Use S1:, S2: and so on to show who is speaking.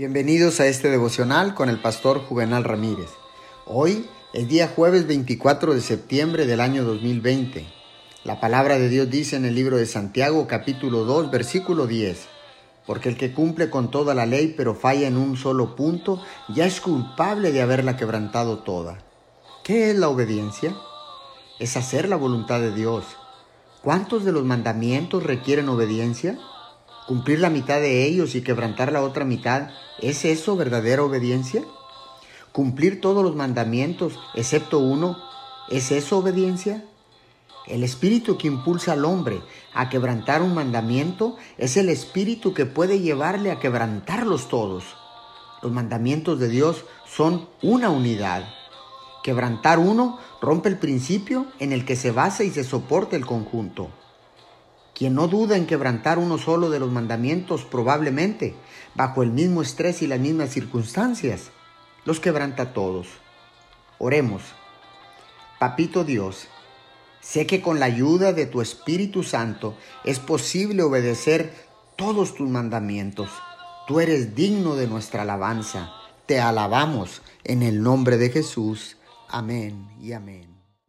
S1: Bienvenidos a este devocional con el pastor Juvenal Ramírez. Hoy es día jueves 24 de septiembre del año 2020. La palabra de Dios dice en el libro de Santiago capítulo 2 versículo 10, porque el que cumple con toda la ley pero falla en un solo punto, ya es culpable de haberla quebrantado toda. ¿Qué es la obediencia? Es hacer la voluntad de Dios. ¿Cuántos de los mandamientos requieren obediencia? Cumplir la mitad de ellos y quebrantar la otra mitad, ¿es eso verdadera obediencia? ¿Cumplir todos los mandamientos excepto uno, ¿es eso obediencia? El espíritu que impulsa al hombre a quebrantar un mandamiento es el espíritu que puede llevarle a quebrantarlos todos. Los mandamientos de Dios son una unidad. Quebrantar uno rompe el principio en el que se basa y se soporta el conjunto. Quien no duda en quebrantar uno solo de los mandamientos, probablemente, bajo el mismo estrés y las mismas circunstancias, los quebranta todos. Oremos. Papito Dios, sé que con la ayuda de tu Espíritu Santo es posible obedecer todos tus mandamientos. Tú eres digno de nuestra alabanza. Te alabamos en el nombre de Jesús. Amén y amén.